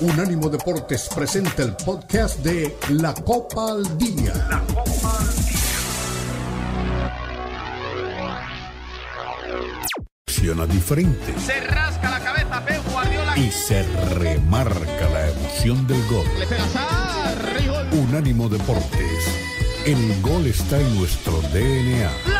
Unánimo Deportes presenta el podcast de La Copa al Día. La Copa al Día. diferente. Se rasca la cabeza Pep Guardiola. Y se remarca la emoción del gol. Le pega Unánimo Deportes. El gol está en nuestro DNA.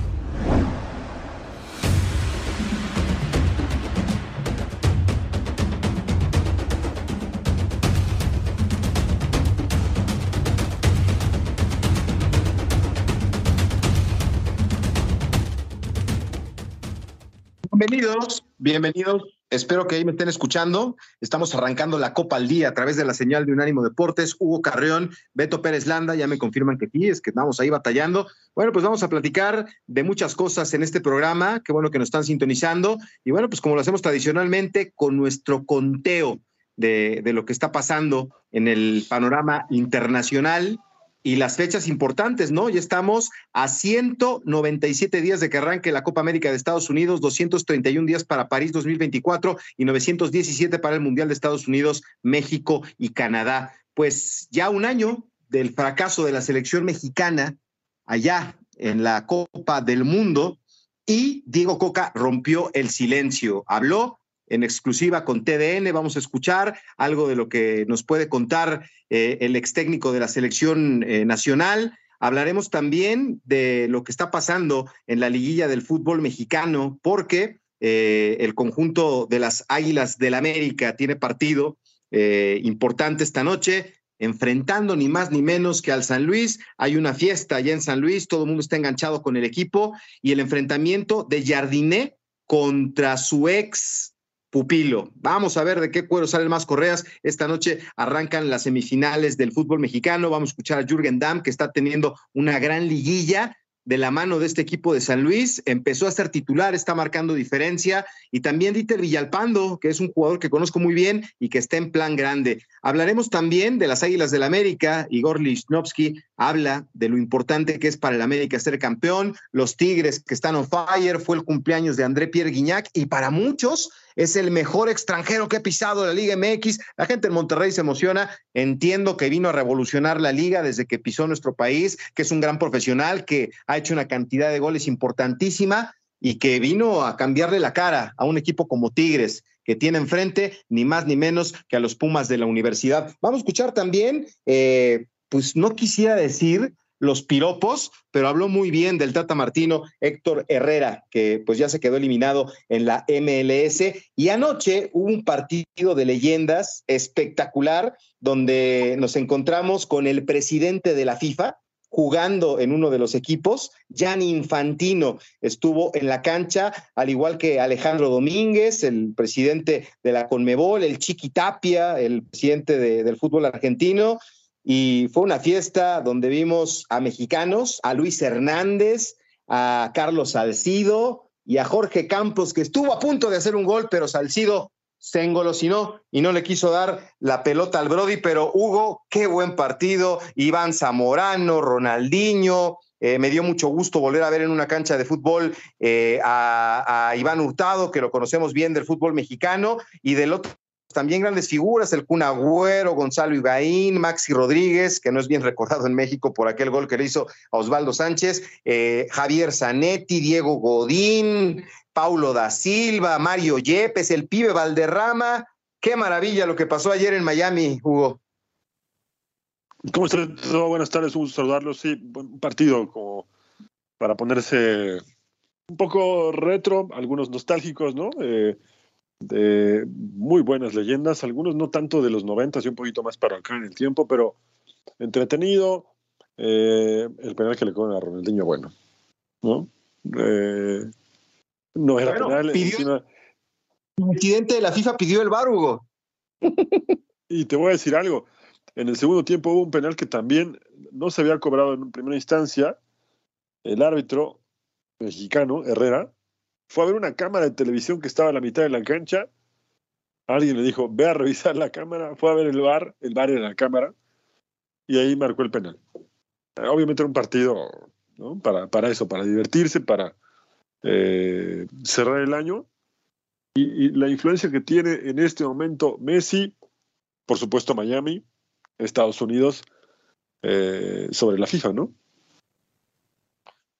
Bienvenidos, bienvenidos. Espero que ahí me estén escuchando. Estamos arrancando la Copa al Día a través de la señal de Unánimo Deportes. Hugo Carreón, Beto Pérez Landa, ya me confirman que sí, es que estamos ahí batallando. Bueno, pues vamos a platicar de muchas cosas en este programa. Qué bueno que nos están sintonizando. Y bueno, pues como lo hacemos tradicionalmente, con nuestro conteo de lo que está pasando en el panorama internacional y las fechas importantes, ¿no? Ya estamos a 197 días de que arranque la Copa América de Estados Unidos, 231 días para París 2024 y 917 para el Mundial de Estados Unidos, México y Canadá. Pues ya un año del fracaso de la selección mexicana allá en la Copa del Mundo y Diego Coca rompió el silencio, habló en exclusiva con TDN. Vamos a escuchar algo de lo que nos puede contar eh, el ex técnico de la selección eh, nacional. Hablaremos también de lo que está pasando en la liguilla del fútbol mexicano, porque eh, el conjunto de las Águilas del América tiene partido importante esta noche enfrentando ni más ni menos que al San Luis. Hay una fiesta allá en San Luis, todo el mundo está enganchado con el equipo y el enfrentamiento de Jardiné contra su ex pupilo. Vamos a ver de qué cuero salen más correas. Esta noche arrancan las semifinales del fútbol mexicano. Vamos a escuchar a Jürgen Damm, que está teniendo una gran liguilla de la mano de este equipo de San Luis, empezó a ser titular, está marcando diferencia, y también Dieter Villalpando, que es un jugador que conozco muy bien y que está en plan grande. Hablaremos también de las Águilas del América, Igor Lichnowsky habla de lo importante que es para el América ser campeón, los Tigres que están on fire, fue el cumpleaños de André Pierre Guignac, y para muchos es el mejor extranjero que ha pisado la Liga MX. La gente en Monterrey se emociona. Entiendo que vino a revolucionar la liga desde que pisó nuestro país, que es un gran profesional, que ha hecho una cantidad de goles importantísima y que vino a cambiarle la cara a un equipo como Tigres que tiene enfrente ni más ni menos que a los Pumas de la universidad. Vamos a escuchar también, eh, pues no quisiera decir los piropos, pero habló muy bien del Tata Martino Héctor Herrera, que pues ya se quedó eliminado en la MLS. Y anoche hubo un partido de leyendas espectacular donde nos encontramos con el presidente de la FIFA, jugando en uno de los equipos. Gianni Infantino estuvo en la cancha, al igual que Alejandro Domínguez, el presidente de la Conmebol, el Chiqui Tapia, el presidente del fútbol argentino, y fue una fiesta donde vimos a mexicanos, a Luis Hernández, a Carlos Salcido y a Jorge Campos, que estuvo a punto de hacer un gol, pero Salcido se engolosinó y no le quiso dar la pelota al Brody, pero Hugo, qué buen partido, Iván Zamorano, Ronaldinho, eh, me dio mucho gusto volver a ver en una cancha de fútbol eh, a, Iván Hurtado, que lo conocemos bien del fútbol mexicano, y del otro también grandes figuras, el Kun Agüero, Gonzalo Ibaín, Maxi Rodríguez, que no es bien recordado en México por aquel gol que le hizo a Osvaldo Sánchez, eh, Javier Zanetti, Diego Godín, Paulo da Silva, Mario Yepes, el pibe Valderrama. Qué maravilla lo que pasó ayer en Miami, Hugo. ¿Cómo estás? buenas tardes, un saludarlos. Sí, buen partido como para ponerse un poco retro, algunos nostálgicos, ¿no? Eh, de muy buenas leyendas, algunos no tanto de los 90 y un poquito más para acá en el tiempo, pero entretenido. Eh, el penal que le cobran a Ronaldinho, bueno, ¿no? Eh, no era penal. Pidió, El presidente de la FIFA pidió el bar, Hugo. y te voy a decir algo. En el segundo tiempo hubo un penal que también no se había cobrado en primera instancia. El árbitro mexicano, Herrera, fue a ver una cámara de televisión que estaba a la mitad de la cancha. Alguien le dijo, ve a revisar la cámara. Fue a ver el bar, el bar era la cámara, y ahí marcó el penal. Obviamente era un partido para, para eso, para divertirse, para eh, cerrar el año. Y, la influencia que tiene en este momento Messi, por supuesto Miami, Estados Unidos, eh, sobre la FIFA, ¿no?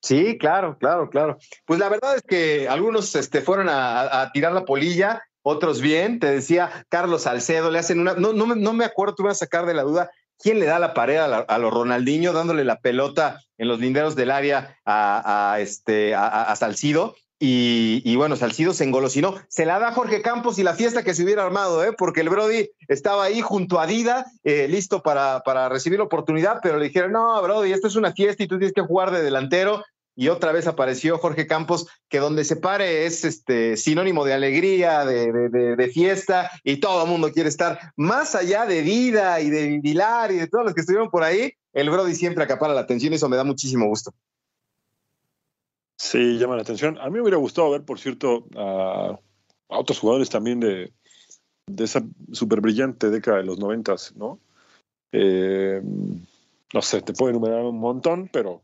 Sí, claro, claro, claro. Pues la verdad es que algunos este, fueron a, tirar la polilla, otros bien. Te decía Carlos Salcedo, le hacen una. No, no, no me acuerdo, tú vas a sacar de la duda. ¿Quién le da la pared a, los Ronaldinho dándole la pelota en los linderos del área a, este, a, Salcido? Y, bueno, Salcido se engolosinó. Se la da Jorge Campos y la fiesta que se hubiera armado, ¿eh? porque el Brody estaba ahí junto a Dida, eh, listo para, para recibir la oportunidad, pero le dijeron, no, Brody, esto es una fiesta y tú tienes que jugar de delantero y otra vez apareció Jorge Campos, que donde se pare es este sinónimo de alegría, de, fiesta, y todo el mundo quiere estar. Más allá de Vida y de Vilar y de todos los que estuvieron por ahí, el Brody siempre acapara la atención y eso me da muchísimo gusto. Sí, llama la atención. A mí me hubiera gustado ver, por cierto, a, otros jugadores también de, esa súper brillante década de los noventas, ¿no? Eh, no sé, te puedo enumerar un montón, pero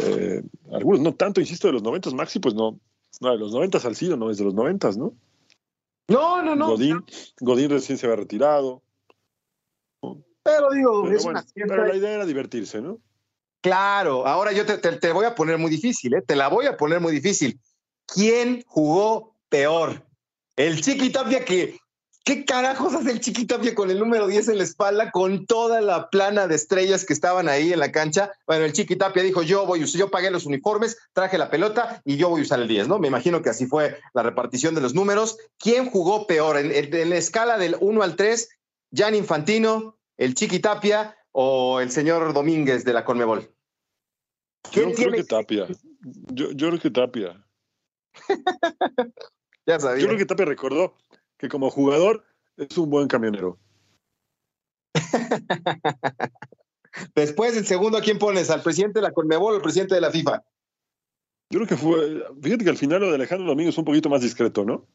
eh, algunos no tanto, insisto, de los noventas, Maxi, pues no, no, de los noventas al Cido, no es de los noventas, ¿no? No, no, no. Godín, Godín recién se había retirado. Pero digo, pero la idea era divertirse, ¿no? Claro, ahora yo te, te, voy a poner muy difícil, ¿eh? te la voy a poner muy difícil. ¿Quién jugó peor? El Chiqui Tapia que ¿Qué carajos hace el Chiquitapia con el número 10 en la espalda, con toda la plana de estrellas que estaban ahí en la cancha? Bueno, el Chiquitapia dijo, yo voy, yo pagué los uniformes, traje la pelota y yo voy a usar el 10, ¿no? Me imagino que así fue la repartición de los números. ¿Quién jugó peor? En, la escala del 1 al 3, Jan Infantino, el Chiquitapia o el señor Domínguez de la Conmebol? Yo creo que Tapia. Yo, yo creo que Tapia. ya sabía. Yo creo que Tapia recordó que como jugador es un buen camionero. Después, el segundo, ¿a quién pones? ¿Al presidente de la Conmebol o al presidente de la FIFA? Yo creo que fue. Fíjate que al final lo de Alejandro Domingo es un poquito más discreto, ¿no?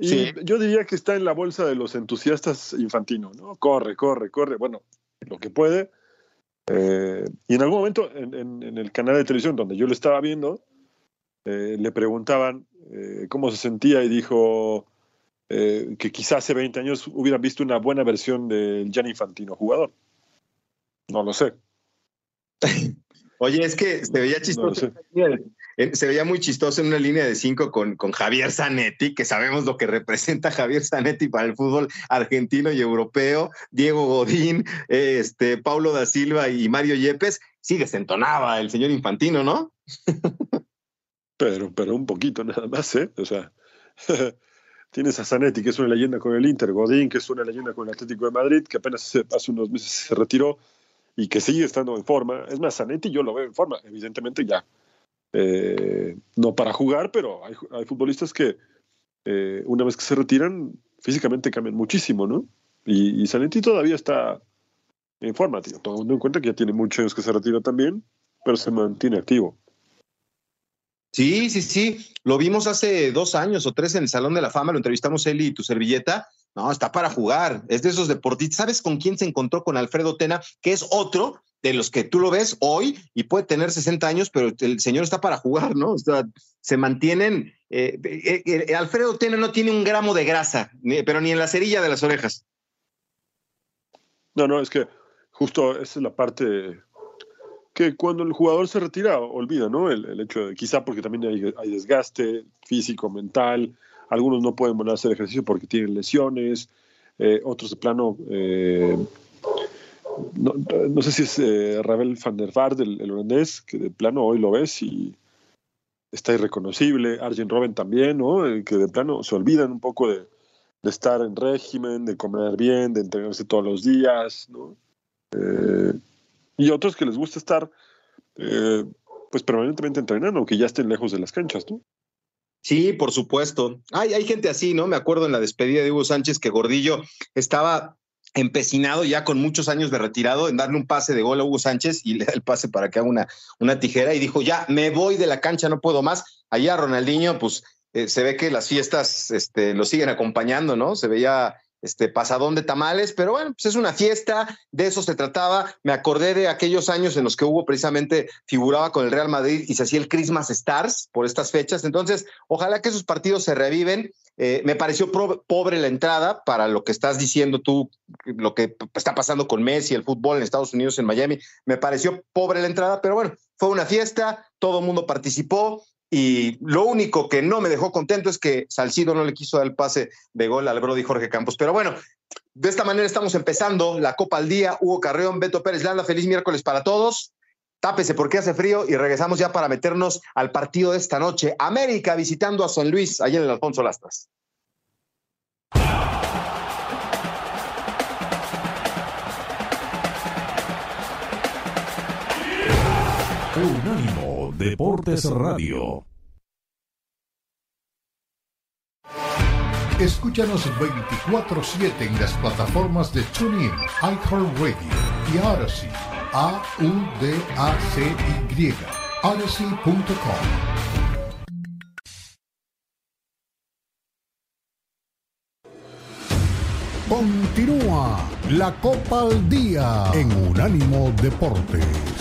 Sí. yo diría que está en la bolsa de los entusiastas infantinos, ¿no? Corre, corre, corre. Bueno, lo que puede. Eh, y en algún momento, en, el canal de televisión donde yo lo estaba viendo, eh, le preguntaban eh, cómo se sentía y dijo: eh, que quizás hace 20 años hubieran visto una buena versión del Gianni Infantino jugador. No lo sé. Oye, es que se veía chistoso. se veía muy chistoso en una línea de cinco con, con Javier Zanetti, que sabemos lo que representa Javier Zanetti para el fútbol argentino y europeo, Diego Godín, este, Paulo da Silva y Mario Yepes. Sí, desentonaba el señor Infantino, ¿no? pero, pero un poquito nada más, ¿eh? O sea, Tienes a Zanetti, que es una leyenda con el Inter, Godín, que es una leyenda con el Atlético de Madrid, que apenas hace unos meses se retiró y que sigue estando en forma. Es más, Zanetti yo lo veo en forma, evidentemente ya. Eh, no para jugar, pero hay, futbolistas que eh, una vez que se retiran, físicamente cambian muchísimo, ¿no? Y, y Zanetti todavía está en forma, tío. Tomando en cuenta que ya tiene muchos años que se retira también, pero se mantiene activo. Sí, sí, sí. Lo vimos hace dos años o tres en el Salón de la Fama, lo entrevistamos él y tu servilleta. No, está para jugar. Es de esos deportistas. ¿Sabes con quién se encontró? Con Alfredo Tena, que es otro de los que tú lo ves hoy y puede tener 60 años, pero el señor está para jugar, ¿no? O sea, se mantienen. Eh, eh, eh, Alfredo Tena no tiene un gramo de grasa, pero ni en la cerilla de las orejas. No, no, es que justo esa es la parte que cuando el jugador se retira, olvida, ¿no? El, hecho de, quizá porque también hay, desgaste físico, mental, algunos no pueden volver a hacer ejercicio porque tienen lesiones, eh, otros de plano, eh, no, sé si es eh, Ravel van der Vaart, el, holandés, que de plano hoy lo ves y está irreconocible, Arjen Robben también, ¿no? Eh, que de plano se olvidan un poco de, estar en régimen, de comer bien, de entrenarse todos los días, ¿no? Eh, y otros que les gusta estar eh, pues permanentemente entrenando, que ya estén lejos de las canchas, ¿no? Sí, por supuesto. Hay, hay gente así, ¿no? Me acuerdo en la despedida de Hugo Sánchez que Gordillo estaba empecinado ya con muchos años de retirado en darle un pase de gol a Hugo Sánchez y le da el pase para que haga una, una tijera y dijo, ya, me voy de la cancha, no puedo más. Allá Ronaldinho, pues eh, se ve que las fiestas este, lo siguen acompañando, ¿no? Se veía este pasadón de tamales, pero bueno, pues es una fiesta, de eso se trataba. Me acordé de aquellos años en los que Hugo precisamente figuraba con el Real Madrid y se hacía el Christmas Stars por estas fechas. Entonces, ojalá que esos partidos se reviven. Eh, me pareció pobre la entrada para lo que estás diciendo tú, lo que está pasando con Messi, el fútbol en Estados Unidos, en Miami. Me pareció pobre la entrada, pero bueno, fue una fiesta, todo el mundo participó. Y lo único que no me dejó contento es que Salcido no le quiso dar el pase de gol al Brody Jorge Campos. Pero bueno, de esta manera estamos empezando la Copa al Día. Hugo Carreón, Beto Pérez Landa, feliz miércoles para todos. Tápese porque hace frío y regresamos ya para meternos al partido de esta noche. América visitando a San Luis, allá en el Alfonso Lastras. Deportes Radio. Escúchanos 24-7 en las plataformas de TuneIn, iHeartRadio y Odyssey. A-U-D-A-C-Y. Odyssey.com. Continúa la Copa al Día en Unánimo Deportes.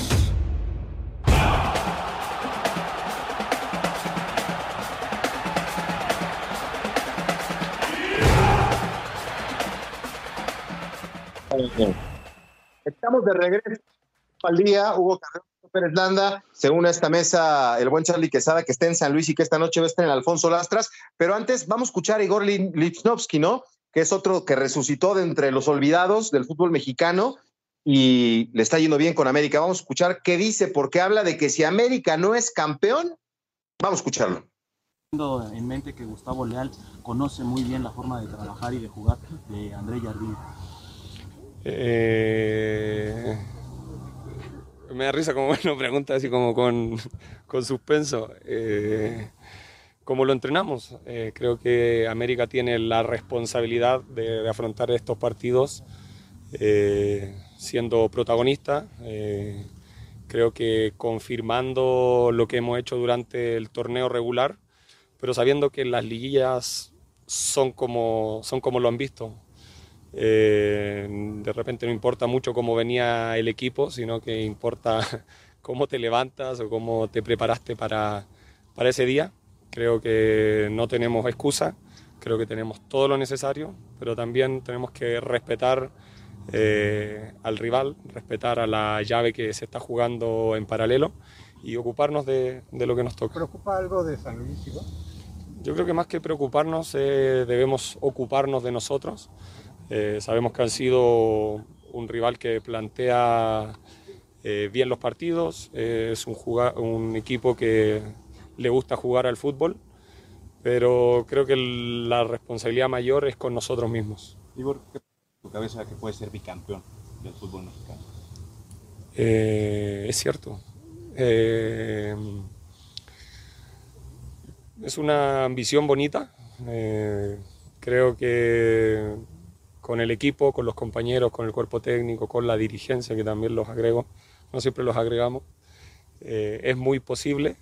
Estamos de regreso al día. Hugo Carrero Pérez Landa, se une a esta mesa el buen Charlie Quesada, que está en San Luis y que esta noche va a estar en Alfonso Lastras. Pero antes vamos a escuchar a Igor Lipsnovsky, ¿no? Que es otro que resucitó de entre los olvidados del fútbol mexicano y le está yendo bien con América. Vamos a escuchar qué dice, porque habla de que si América no es campeón, vamos a escucharlo en mente que Gustavo Leal conoce muy bien la forma de trabajar y de jugar de André Jardín. Eh, me da risa como bueno, pregunta así como con, con suspenso. Eh, ¿Cómo lo entrenamos? Eh, creo que América tiene la responsabilidad de, afrontar estos partidos siendo protagonista. creo que confirmando lo que hemos hecho durante el torneo regular, pero sabiendo que las liguillas son como, son como lo han visto. Eh, de repente no importa mucho cómo venía el equipo, sino que importa cómo te levantas o cómo te preparaste para, para ese día. Creo que no tenemos excusa, creo que tenemos todo lo necesario, pero también tenemos que respetar eh, al rival, respetar a la llave que se está jugando en paralelo y ocuparnos de, de lo que nos toca. ¿Preocupa algo de San Luis? Yo creo que más que preocuparnos eh, debemos ocuparnos de nosotros. Eh, sabemos que han sido un rival que plantea eh, bien los partidos, es un, un equipo que le gusta jugar al fútbol, pero creo que la responsabilidad mayor es con nosotros mismos. Igor, ¿qué tu cabeza que puede ser bicampeón del fútbol mexicano? Eh, es cierto. es una ambición bonita. creo que con el equipo, con los compañeros, con el cuerpo técnico, con la dirigencia, que también los agrego, no siempre los agregamos. Eh, es muy posible,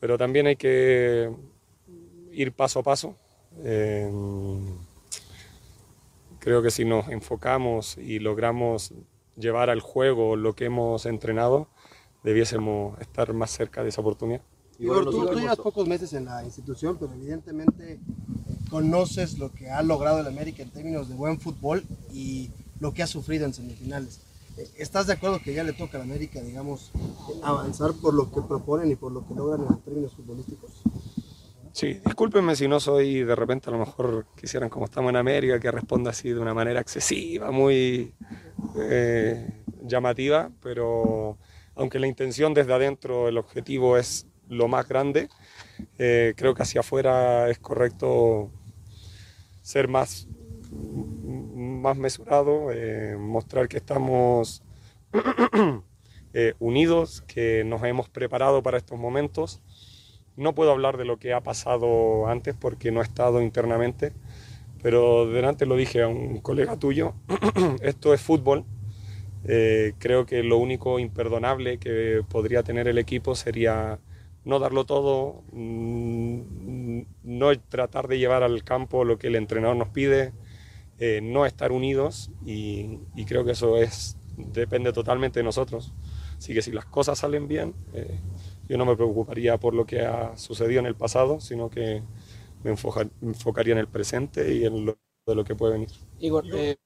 pero también hay que ir paso a paso. Eh, creo que si nos enfocamos y logramos llevar al juego lo que hemos entrenado, debiésemos estar más cerca de esa oportunidad. Igor, tú, tú llevas pocos meses en la institución, pero evidentemente conoces lo que ha logrado el América en términos de buen fútbol y lo que ha sufrido en semifinales. Eh, ¿Estás de acuerdo que ya le toca al América, digamos, avanzar por lo que proponen y por lo que logran en términos futbolísticos? Sí, discúlpenme si no soy de repente a lo mejor quisieran como estamos en América que responda así de una manera excesiva, muy eh, llamativa, pero aunque la intención desde adentro, el objetivo es lo más grande, Eh, creo que hacia afuera es correcto ser más, más mesurado, eh, mostrar que estamos eh, unidos, que nos hemos preparado para estos momentos. No puedo hablar de lo que ha pasado antes porque no he estado internamente, pero delante lo dije a un colega tuyo, esto es fútbol. Eh, creo que lo único imperdonable que podría tener el equipo sería no darlo todo, mm, no tratar de llevar al campo lo que el entrenador nos pide, eh, no estar unidos y, creo que eso es, depende totalmente de nosotros. Así que si las cosas salen bien, eh, yo no me preocuparía por lo que ha sucedido en el pasado, sino que me, enfocaría en el presente y en lo, de lo que puede venir. Igor, eh...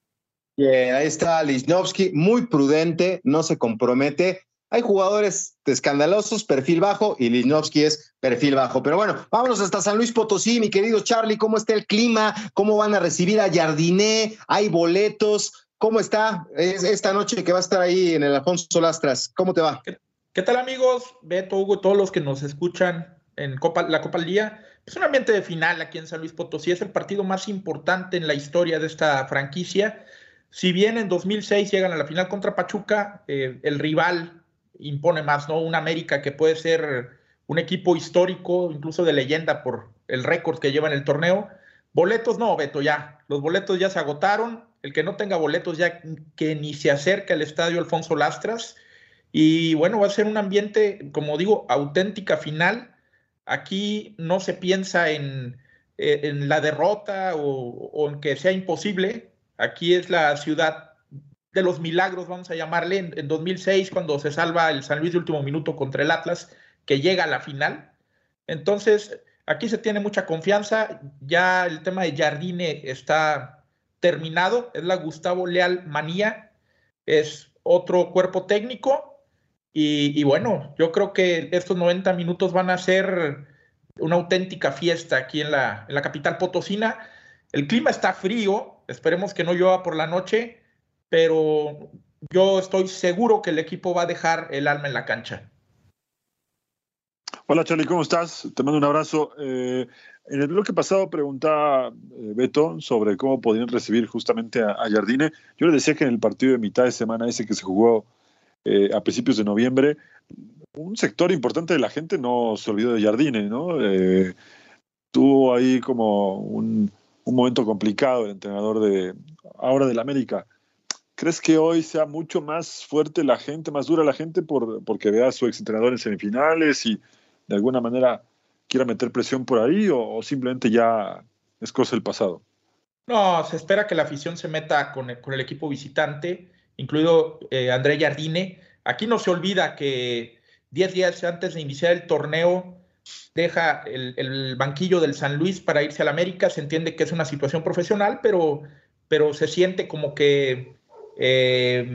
ahí está Lichnowsky, muy prudente, no se compromete. Hay jugadores escandalosos, perfil bajo, y Lichnowsky es perfil bajo. Pero bueno, vámonos hasta San Luis Potosí, mi querido Charlie. ¿Cómo está el clima? ¿Cómo van a recibir a Jardiné? ¿Hay boletos? ¿Cómo está esta noche que va a estar ahí en el Alfonso Lastras? ¿Cómo te va? ¿Qué, tal, amigos? Beto, Hugo, todos los que nos escuchan en la Copa al Día. Es un ambiente de final aquí en San Luis Potosí. Es el partido más importante en la historia de esta franquicia. Si bien en 2006 llegan a la final contra Pachuca, eh, el rival impone más, ¿no? Un América que puede ser un equipo histórico, incluso de leyenda por el récord que lleva en el torneo. Boletos no, Beto, ya. Los boletos ya se agotaron. El que no tenga boletos ya que ni se acerca al estadio Alfonso Lastras. Y bueno, va a ser un ambiente, como digo, auténtica final. Aquí no se piensa en, en la derrota o, o en que sea imposible. Aquí es la ciudad de los milagros, vamos a llamarle, en, 2006, cuando se salva el San Luis de último minuto contra el Atlas, que llega a la final. Entonces, aquí se tiene mucha confianza. Ya el tema de Jardine está terminado. Es la Gustavo Leal Manía. Es otro cuerpo técnico. Y, bueno, yo creo que estos 90 minutos van a ser una auténtica fiesta aquí en la, en la capital potosina. El clima está frío. Esperemos que no llueva por la noche pero yo estoy seguro que el equipo va a dejar el alma en la cancha. Hola Charlie, ¿cómo estás? Te mando un abrazo. Eh, en el bloque pasado preguntaba eh, Beto sobre cómo podían recibir justamente a, Jardine. Yo le decía que en el partido de mitad de semana ese que se jugó eh, a principios de noviembre, un sector importante de la gente no se olvidó de Jardine, ¿no? tuvo ahí como un, un momento complicado el entrenador de ahora del América. ¿Crees que hoy sea mucho más fuerte la gente, más dura la gente por, porque vea a su exentrenador en semifinales y de alguna manera quiera meter presión por ahí o, simplemente ya es cosa del pasado? No, se espera que la afición se meta con el, equipo visitante, incluido eh, André Jardine. Aquí no se olvida que 10 días antes de iniciar el torneo deja el, el, banquillo del San Luis para irse al América. Se entiende que es una situación profesional, pero, pero se siente como que eh,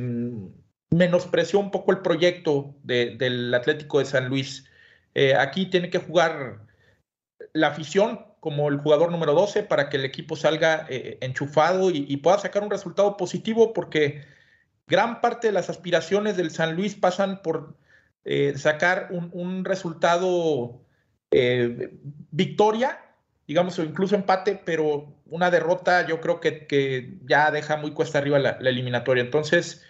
menospreció un poco el proyecto del Atlético de San Luis. Eh, aquí tiene que jugar la afición como el jugador número 12 para que el equipo salga eh, enchufado y, pueda sacar un resultado positivo porque gran parte de las aspiraciones del San Luis pasan por sacar un, resultado victoria digamos, o incluso empate, pero una derrota yo creo que, ya deja muy cuesta arriba la, eliminatoria. Entonces,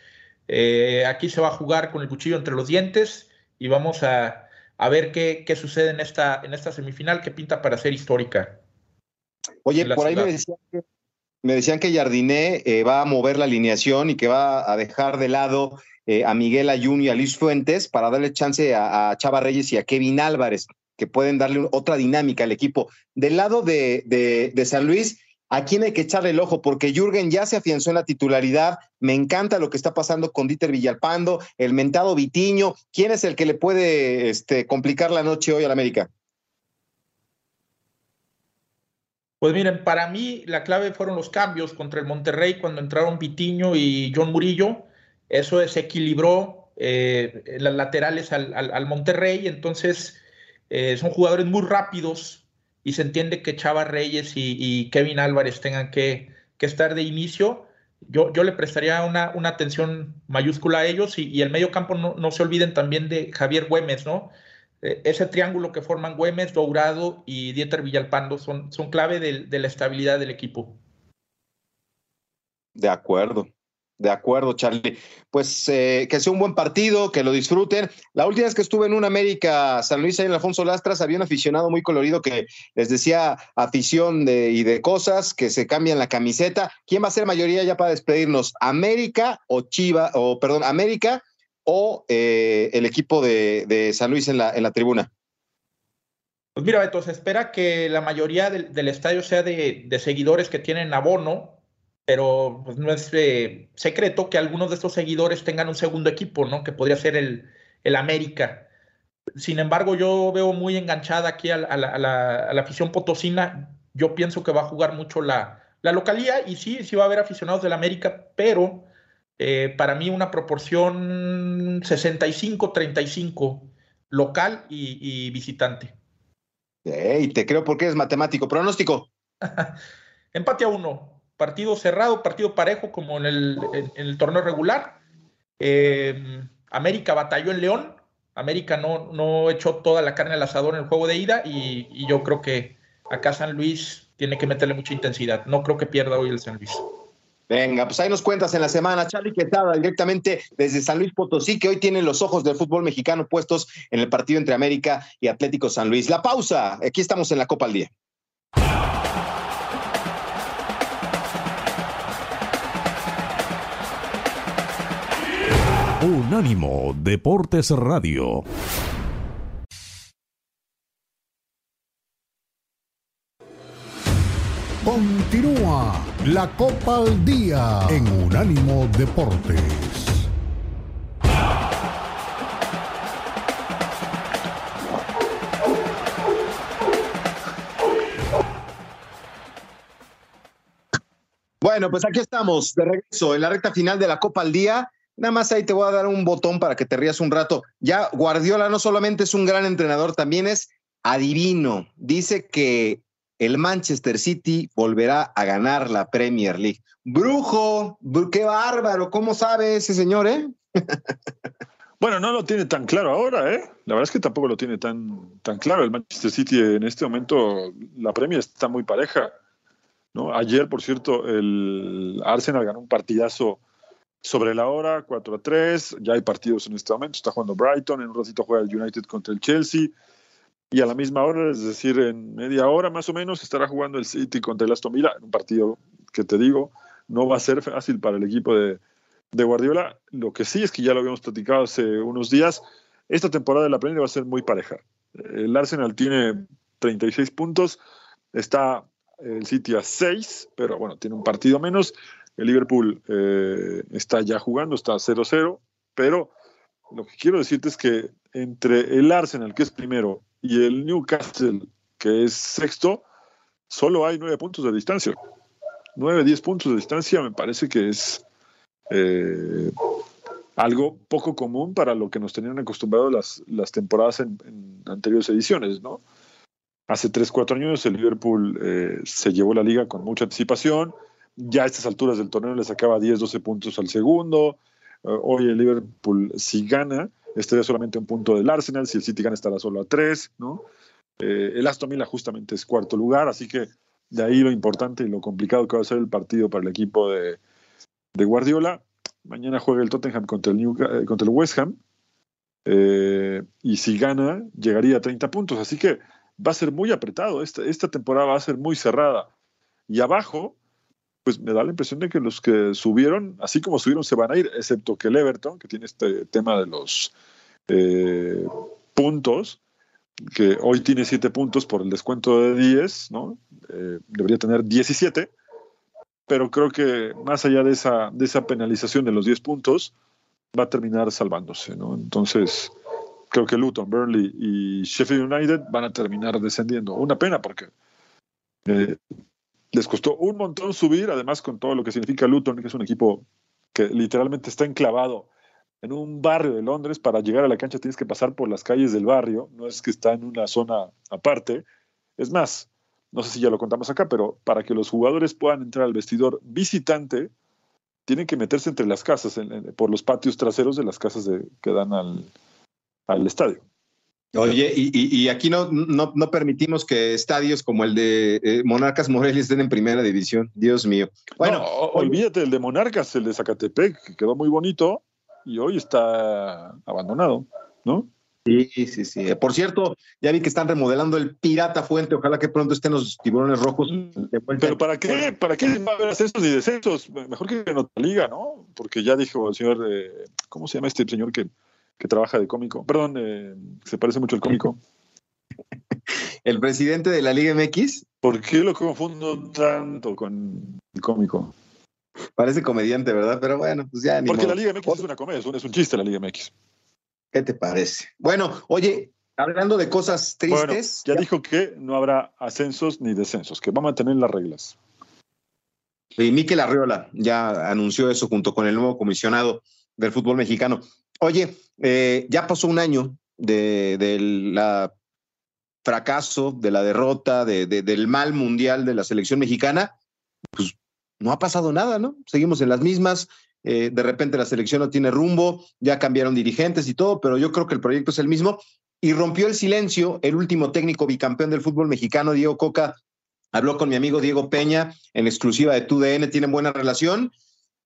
eh, aquí se va a jugar con el cuchillo entre los dientes y vamos a, ver qué, sucede en esta, en esta semifinal que pinta para ser histórica. Oye, por ahí me decían que, me decían que Jardiné eh, va a mover la alineación y que va a dejar de lado eh, a Miguel Ayun y a Luis Fuentes para darle chance a, a Chava Reyes y a Kevin Álvarez que pueden darle otra dinámica al equipo. Del lado de, San Luis, ¿a quién hay que echarle el ojo? Porque Jürgen ya se afianzó en la titularidad. Me encanta lo que está pasando con Dieter Villalpando, el mentado Vitiño. ¿Quién es el que le puede este, complicar la noche hoy al América? Pues miren, para mí la clave fueron los cambios contra el Monterrey cuando entraron Vitiño y John Murillo. Eso desequilibró eh, las laterales al, al Monterrey. Entonces, eh, son jugadores muy rápidos y se entiende que Chava Reyes y, Kevin Álvarez tengan que, estar de inicio. Yo, yo le prestaría una, una, atención mayúscula a ellos y, el medio campo no, se olviden también de Javier Güemes, ¿no? eh, ese triángulo que forman Güemes, Dourado y Dieter Villalpando son, son clave de, la estabilidad del equipo. De acuerdo. De acuerdo, Charlie. Pues eh, que sea un buen partido, que lo disfruten. La última vez que estuve en un América San Luis ahí en Alfonso Lastras, había un aficionado muy colorido que les decía afición y de cosas, que se cambian la camiseta. ¿Quién va a ser mayoría ya para despedirnos? ¿América o Chiva, o perdón, América o eh, el equipo de, San Luis en la, en la tribuna? Pues mira, Beto, se espera que la mayoría del, estadio sea de, seguidores que tienen abono, pero pues, no es eh, secreto que algunos de estos seguidores tengan un segundo equipo, ¿no? Que podría ser el, el América. Sin embargo, yo veo muy enganchada aquí a, la, afición potosina. Yo pienso que va a jugar mucho la, la localía y sí, sí va a haber aficionados del América, pero eh, para mí una proporción 65-35 local y, visitante. Y te creo porque es matemático. Pronóstico. Empate a uno. Partido cerrado, partido parejo como en el, torneo regular. Eh, América batalló en León. América no, no echó toda la carne al asador en el juego de ida y, yo creo que acá San Luis tiene que meterle mucha intensidad. No creo que pierda hoy el San Luis. Venga, pues ahí nos cuentas en la semana, Charlie Quesada, directamente desde San Luis Potosí, que hoy tiene los ojos del fútbol mexicano puestos en el partido entre América y Atlético San Luis. La pausa, aquí estamos en la Copa al Día. Unánimo Deportes Radio. Continúa la Copa al Día en Unánimo Deportes. Bueno, pues aquí estamos de regreso en la recta final de la Copa al Día. Nada más ahí te voy a dar un botón para que te rías un rato. Ya Guardiola no solamente es un gran entrenador, también es adivino. Dice que el Manchester City volverá a ganar la Premier League. Brujo, qué bárbaro, ¿cómo sabe ese señor, eh? bueno, no lo tiene tan claro ahora, ¿eh? La verdad es que tampoco lo tiene tan, tan claro. El Manchester City en este momento, la Premier está muy pareja. ¿no? Ayer, por cierto, el Arsenal ganó un partidazo sobre la hora, 4 a 3. Ya hay partidos en este momento. Está jugando Brighton, en un ratito juega el United contra el Chelsea y a la misma hora, es decir, en media hora más o menos, estará jugando el City contra el Aston Villa, un partido que te digo, no va a ser fácil para el equipo de, Guardiola. Lo que sí es que ya lo habíamos platicado hace unos días, esta temporada de la Premier va a ser muy pareja. El Arsenal tiene 36 puntos, está el City a 6, pero bueno, tiene un partido menos. El Liverpool eh, está ya jugando, está 0-0, pero lo que quiero decirte es que entre el Arsenal, que es primero, y el Newcastle, que es sexto, solo hay nueve puntos de distancia. Nueve, diez puntos de distancia me parece que es eh, algo poco común para lo que nos tenían acostumbrados las, temporadas en, anteriores ediciones, ¿no? Hace tres, cuatro años el Liverpool eh, se llevó la liga con mucha anticipación. Ya a estas alturas del torneo le sacaba 10, 12 puntos al segundo. Eh, hoy el Liverpool, si gana, estaría solamente un punto del Arsenal, si el City gana estará solo a tres, ¿no? Eh, el Aston Villa justamente es cuarto lugar, así que de ahí lo importante y lo complicado que va a ser el partido para el equipo de, Guardiola. Mañana juega el Tottenham contra el, eh, contra el West Ham, y si gana, llegaría a 30 puntos, así que va a ser muy apretado, esta, esta temporada va a ser muy cerrada. Y abajo, pues me da la impresión de que los que subieron, así como subieron, se van a ir, excepto que el Everton, que tiene este tema de los eh, puntos, que hoy tiene 7 puntos por el descuento de 10, ¿no? Eh, debería tener 17, pero creo que más allá de esa, de esa penalización de los 10 puntos, va a terminar salvándose, ¿no? Entonces, creo que Luton, Burnley y Sheffield United van a terminar descendiendo. Una pena porque eh, les costó un montón subir, además con todo lo que significa Luton, que es un equipo que literalmente está enclavado en un barrio de Londres. Para llegar a la cancha tienes que pasar por las calles del barrio, no es que está en una zona aparte. Es más, no sé si ya lo contamos acá, pero para que los jugadores puedan entrar al vestidor visitante, tienen que meterse entre las casas, por los patios traseros de las casas que dan al, al estadio. Oye, y, aquí no, no, permitimos que estadios como el de eh, Monarcas Morelia estén en primera división. Dios mío. Bueno, olvídate el de Monarcas, el de Zacatepec, que quedó muy bonito y hoy está abandonado, ¿no? Sí, sí, sí. Por cierto, ya vi que están remodelando el Pirata Fuente. Ojalá que pronto estén los tiburones rojos. Pero ¿para qué? ¿Para qué va a haber ascensos y descensos? Mejor que en otra liga, ¿no? Porque ya dijo el señor, eh, ¿cómo se llama este señor que que trabaja de cómico. Perdón, eh, se parece mucho al cómico. ¿El presidente de la Liga MX? ¿Por qué lo confundo tanto con el cómico? Parece comediante, ¿verdad? Pero bueno, pues ya ni Porque la Liga MX es una comedia, es un, chiste la Liga MX. ¿Qué te parece? Bueno, oye, hablando de cosas tristes. ya, dijo que no habrá ascensos ni descensos, que va a mantener las reglas. Y Miquel Arriola ya anunció eso junto con el nuevo comisionado del fútbol mexicano. Oye, eh, ya pasó un año del la fracaso, de la derrota, del mal mundial de la selección mexicana. Pues no ha pasado nada, ¿no? Seguimos en las mismas. Eh, de repente la selección no tiene rumbo, ya cambiaron dirigentes y todo, pero yo creo que el proyecto es el mismo. Y rompió el silencio el último técnico bicampeón del fútbol mexicano, Diego Coca. Habló con mi amigo Diego Peña en exclusiva de TUDN, tienen buena relación.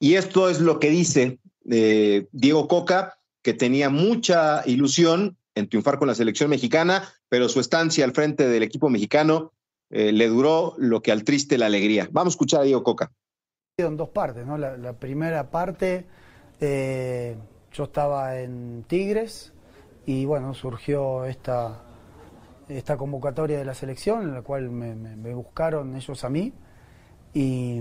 Y esto es lo que dice eh, Diego Coca que tenía mucha ilusión en triunfar con la selección mexicana, pero su estancia al frente del equipo mexicano eh, le duró lo que al triste la alegría. Vamos a escuchar a Diego Coca. En dos partes, ¿no? La, primera parte, eh, yo estaba en Tigres y bueno, surgió esta, esta convocatoria de la selección, en la cual me, buscaron ellos a mí y,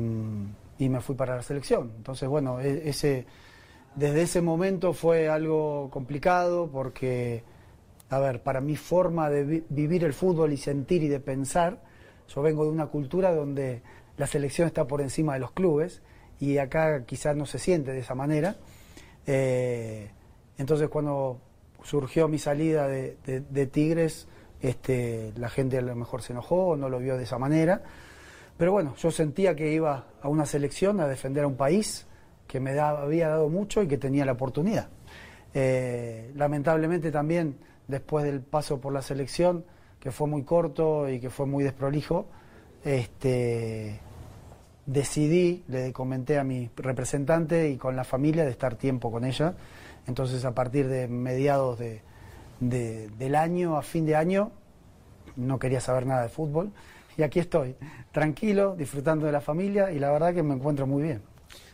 y, me fui para la selección. Entonces, bueno, e, ese desde ese momento fue algo complicado porque, a ver, para mi forma de vivir el fútbol y sentir y de pensar, yo vengo de una cultura donde la selección está por encima de los clubes y acá quizás no se siente de esa manera. Eh, entonces cuando surgió mi salida de, Tigres, este, la gente a lo mejor se enojó o no lo vio de esa manera. Pero bueno, yo sentía que iba a una selección a defender a un país que me había dado mucho y que tenía la oportunidad. Eh, lamentablemente también, después del paso por la selección, que fue muy corto y que fue muy desprolijo, este, decidí, le comenté a mi representante y con la familia de estar tiempo con ella. Entonces, a partir de mediados de, del año, a fin de año, no quería saber nada de fútbol. Y aquí estoy, tranquilo, disfrutando de la familia y la verdad que me encuentro muy bien.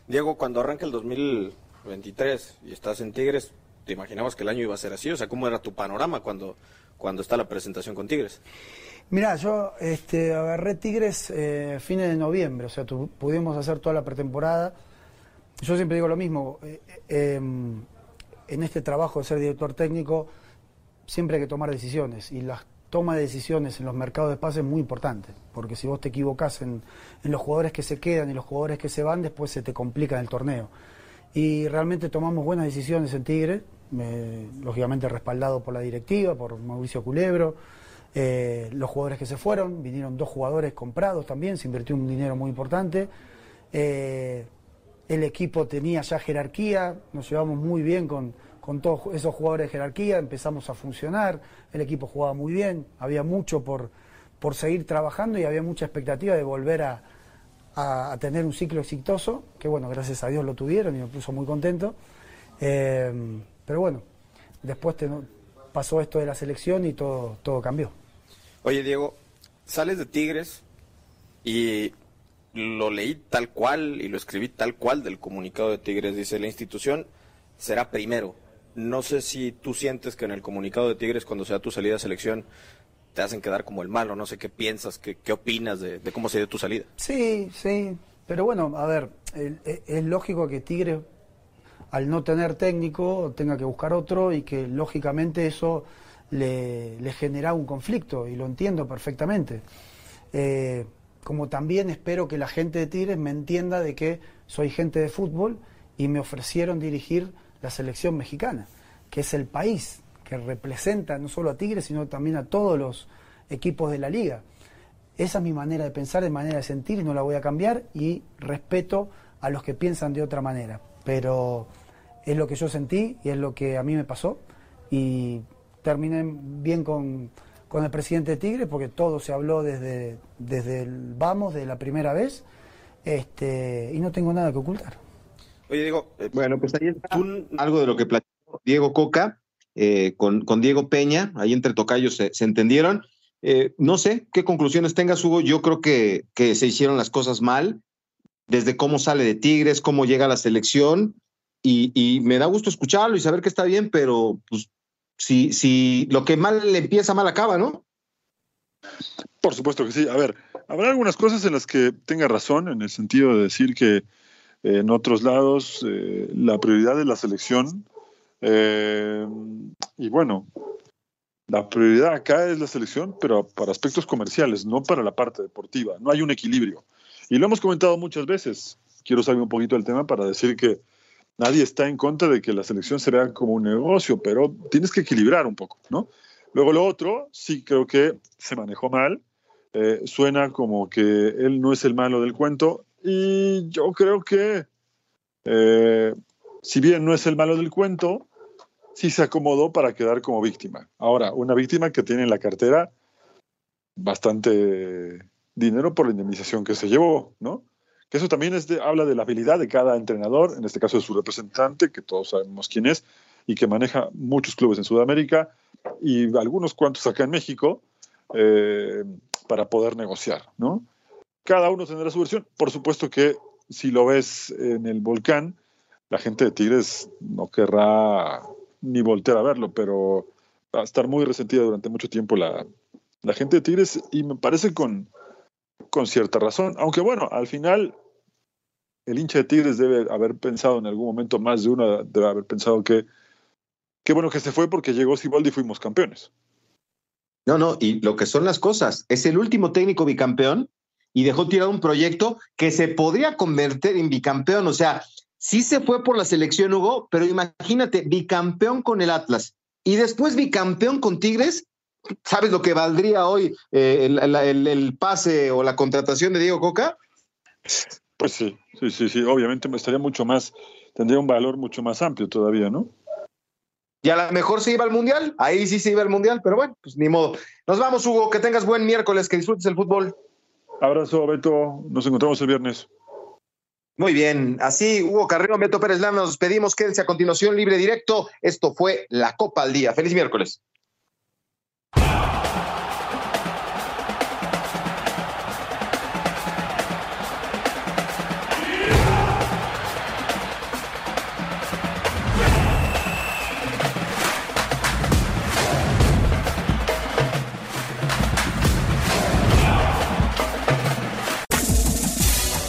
Diego, cuando arranca el 2023 y estás en Tigres, ¿te imaginabas que el año iba a ser así? O sea, ¿cómo era tu panorama cuando, cuando está la presentación con Tigres? Mira, yo este, agarré Tigres eh, fines de noviembre, o sea, pudimos hacer toda la pretemporada. Yo siempre digo lo mismo, eh, eh, em, en este trabajo de ser director técnico siempre hay que tomar decisiones y las toma de decisiones en los mercados de pases es muy importante, porque si vos te equivocás en, los jugadores que se quedan y los jugadores que se van, después se te complica el torneo. Y realmente tomamos buenas decisiones en Tigre, lógicamente respaldado por la directiva, por Mauricio Culebro, eh, los jugadores que se fueron, vinieron dos jugadores comprados también, se invirtió un dinero muy importante. Eh, el equipo tenía ya jerarquía, nos llevamos muy bien con, con todos esos jugadores de jerarquía, empezamos a funcionar, el equipo jugaba muy bien, había mucho por, por seguir trabajando y había mucha expectativa de volver a, tener un ciclo exitoso, que bueno, gracias a Dios lo tuvieron y me puso muy contento. Eh, pero bueno, después pasó esto de la selección y todo, todo cambió. Oye Diego, sales de Tigres y lo leí tal cual y lo escribí tal cual del comunicado de Tigres. Dice, la institución será primero no sé si tú sientes que en el comunicado de Tigres, cuando sea tu salida a selección, te hacen quedar como el malo. No sé qué piensas, qué, opinas de, cómo se dio tu salida. Sí, sí. Pero bueno, a ver, es lógico que Tigres, al no tener técnico, tenga que buscar otro y que lógicamente eso le, le genera un conflicto y lo entiendo perfectamente. Eh, como también espero que la gente de Tigres me entienda de que soy gente de fútbol y me ofrecieron dirigir la selección mexicana, que es el país que representa no solo a Tigres, sino también a todos los equipos de la liga. Esa es mi manera de pensar, de manera de sentir, y no la voy a cambiar, y respeto a los que piensan de otra manera. Pero es lo que yo sentí y es lo que a mí me pasó, y terminé bien con, con el presidente de Tigre porque todo se habló desde, desde el vamos, de la primera vez, este, y no tengo nada que ocultar. Oye, Diego, eh, Bueno, pues ahí está algo de lo que platicó Diego Coca eh, con, con Diego Peña, ahí entre tocayos se, se entendieron. Eh, no sé qué conclusiones tengas, Hugo. Yo creo que, que se hicieron las cosas mal, desde cómo sale de Tigres, cómo llega a la selección, y, y me da gusto escucharlo y saber que está bien, pero pues si, si lo que mal le empieza, mal acaba, ¿no? Por supuesto que sí. A ver, habrá algunas cosas en las que tenga razón, en el sentido de decir que eh, en otros lados eh, la prioridad es la selección. eh, y bueno, la prioridad acá es la selección, pero para aspectos comerciales, no para la parte deportiva. No hay un equilibrio. Y lo hemos comentado muchas veces. Quiero salir un poquito del tema para decir que nadie está en contra de que la selección se vea como un negocio, pero tienes que equilibrar un poco, ¿no? Luego lo otro, sí creo que se manejó mal. Eh, suena como que él no es el malo del cuento y yo creo que eh, si bien no es el malo del cuento, sí se acomodó para quedar como víctima. Ahora, una víctima que tiene en la cartera bastante dinero por la indemnización que se llevó, ¿no? Que eso también es de- habla de la habilidad de cada entrenador, en este caso de su representante, que todos sabemos quién es, y que maneja muchos clubes en Sudamérica y algunos cuantos acá en México, eh, para poder negociar, ¿no? Cada uno tendrá su versión. Por supuesto que si lo ves en el volcán, la gente de Tigres no querrá ni voltear a verlo, pero va a estar muy resentida durante mucho tiempo la, la gente de Tigres y me parece con, con cierta razón. Aunque bueno, al final el hincha de Tigres debe haber pensado en algún momento, más de uno debe haber pensado que qué bueno que se fue porque llegó Siboldi y fuimos campeones. No, no, y lo que son las cosas, es el último técnico bicampeón y dejó tirado un proyecto que se podría convertir en bicampeón. O sea, sí se fue por la selección, Hugo, pero imagínate, bicampeón con el Atlas y después bicampeón con Tigres. ¿Sabes lo que valdría hoy eh, el, el- pase o la contratación de Diego Coca? Pues sí, sí, sí, sí, obviamente me estaría mucho más, tendría un valor mucho más amplio todavía, ¿no? Y a lo mejor se iba al Mundial, ahí sí se iba al Mundial, pero bueno, pues ni modo. Nos vamos, Hugo, que tengas buen miércoles, que disfrutes el fútbol. Abrazo, Beto, nos encontramos el viernes. Muy bien, así Hugo Carrero, Beto Pérez Lama, nos despedimos, quédense a continuación libre directo. Esto fue la Copa al Día. Feliz miércoles.